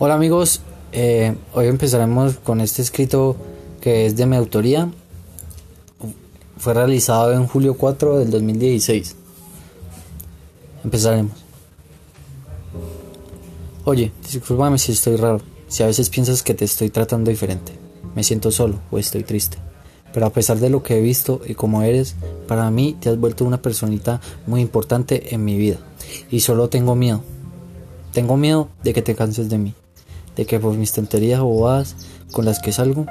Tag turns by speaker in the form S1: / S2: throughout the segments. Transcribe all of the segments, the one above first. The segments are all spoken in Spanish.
S1: Hola amigos, eh, hoy empezaremos con este escrito que es de mi autoría. Fue realizado en julio 4 del 2016. Empezaremos. Oye, discúlpame si estoy raro, si a veces piensas que te estoy tratando diferente. Me siento solo o estoy triste. Pero a pesar de lo que he visto y como eres, para mí te has vuelto una personita muy importante en mi vida. Y solo tengo miedo. Tengo miedo de que te canses de mí de que por mis tonterías bobadas con las que salgo,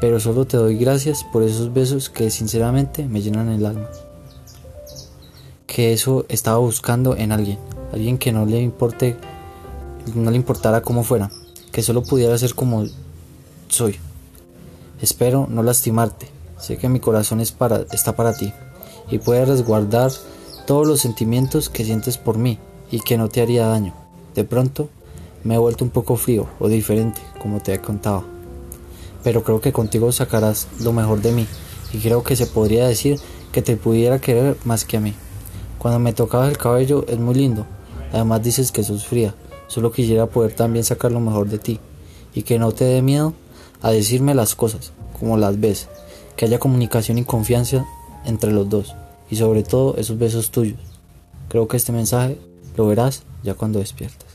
S1: pero solo te doy gracias por esos besos que sinceramente me llenan el alma. Que eso estaba buscando en alguien, alguien que no le importe, no le importara cómo fuera, que solo pudiera ser como soy. Espero no lastimarte. Sé que mi corazón es para, está para ti y puede resguardar todos los sentimientos que sientes por mí y que no te haría daño. De pronto me he vuelto un poco frío o diferente, como te he contado. Pero creo que contigo sacarás lo mejor de mí y creo que se podría decir que te pudiera querer más que a mí. Cuando me tocabas el cabello es muy lindo. Además dices que sos fría. Solo quisiera poder también sacar lo mejor de ti y que no te dé miedo a decirme las cosas como las ves. Que haya comunicación y confianza entre los dos y sobre todo esos besos tuyos. Creo que este mensaje lo verás ya cuando despiertas.